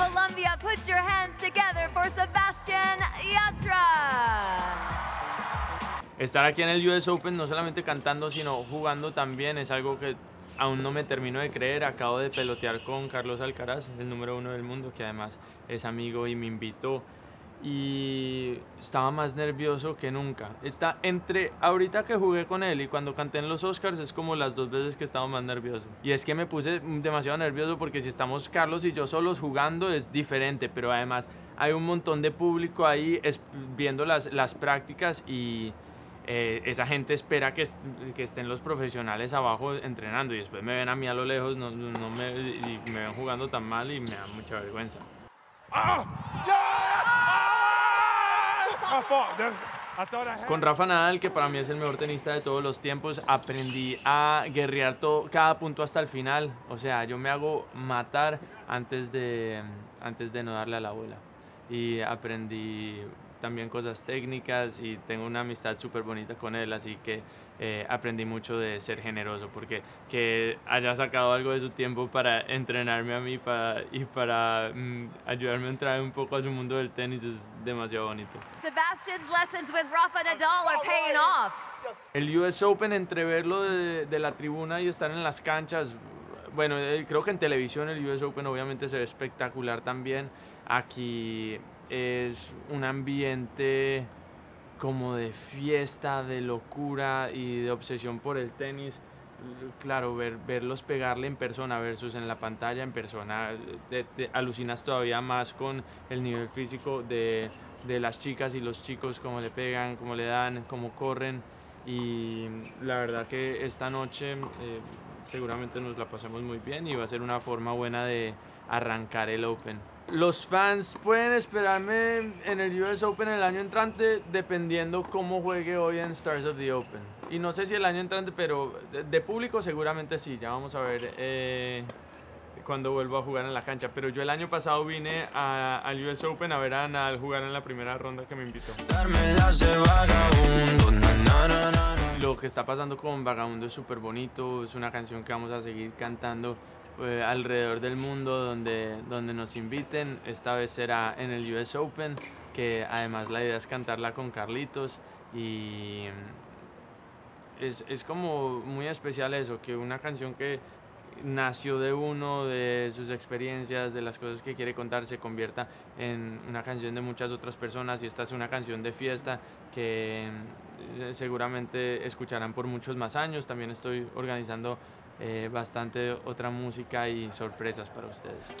Colombia, put your hands together for Sebastian Yatra. Estar aquí en el US Open no solamente cantando, sino jugando también es algo que aún no me termino de creer. Acabo de pelotear con Carlos Alcaraz, el número uno del mundo, que además es amigo y me invitó. Y estaba más nervioso que nunca. Está entre ahorita que jugué con él y cuando canté en los Oscars es como las dos veces que estaba más nervioso. Y es que me puse demasiado nervioso porque si estamos Carlos y yo solos jugando es diferente, pero además hay un montón de público ahí viendo las, las prácticas y eh, esa gente espera que, que, estén los profesionales abajo entrenando y después me ven a mí a lo lejos no, no me, y me ven jugando tan mal y me da mucha vergüenza. Con Rafa Nadal, que para mí es el mejor tenista de todos los tiempos, aprendí a guerrear todo, cada punto hasta el final. O sea, yo me hago matar antes de, antes de no darle a la bola. Y aprendí también cosas técnicas y tengo una amistad súper bonita con él, así que eh, aprendí mucho de ser generoso, porque que haya sacado algo de su tiempo para entrenarme a mí para, y para mm, ayudarme a entrar un poco a su mundo del tenis es demasiado bonito. Sebastian's lessons with Rafa Nadal are paying off. El US Open, entre verlo de, de la tribuna y estar en las canchas, bueno, eh, creo que en televisión el US Open obviamente se ve espectacular también. Aquí es un ambiente como de fiesta, de locura y de obsesión por el tenis. Claro, ver, verlos pegarle en persona versus en la pantalla en persona, te, alucinas todavía más con el nivel físico de, de las chicas y los chicos, cómo le pegan, cómo le dan, cómo corren. Y la verdad que esta noche eh, seguramente nos la pasemos muy bien y va a ser una forma buena de arrancar el Open. Los fans pueden esperarme en el US Open el año entrante dependiendo cómo juegue hoy en Stars of the Open. Y no sé si el año entrante, pero de, público seguramente sí. Ya vamos a ver eh, cuando vuelvo a jugar en la cancha. Pero yo el año pasado vine al US Open a ver a Nadal jugar en la primera ronda que me invitó. Lo que está pasando con Vagabundo es súper bonito. Es una canción que vamos a seguir cantando eh, alrededor del mundo donde, donde nos inviten. Esta vez será en el US Open, que además la idea es cantarla con Carlitos y es, es como muy especial eso, que una canción que nació de uno, de sus experiencias, de las cosas que quiere contar, se convierta en una canción de muchas otras personas y esta es una canción de fiesta que eh, seguramente escucharán por muchos más años. También estoy organizando eh, bastante otra música y sorpresas para ustedes.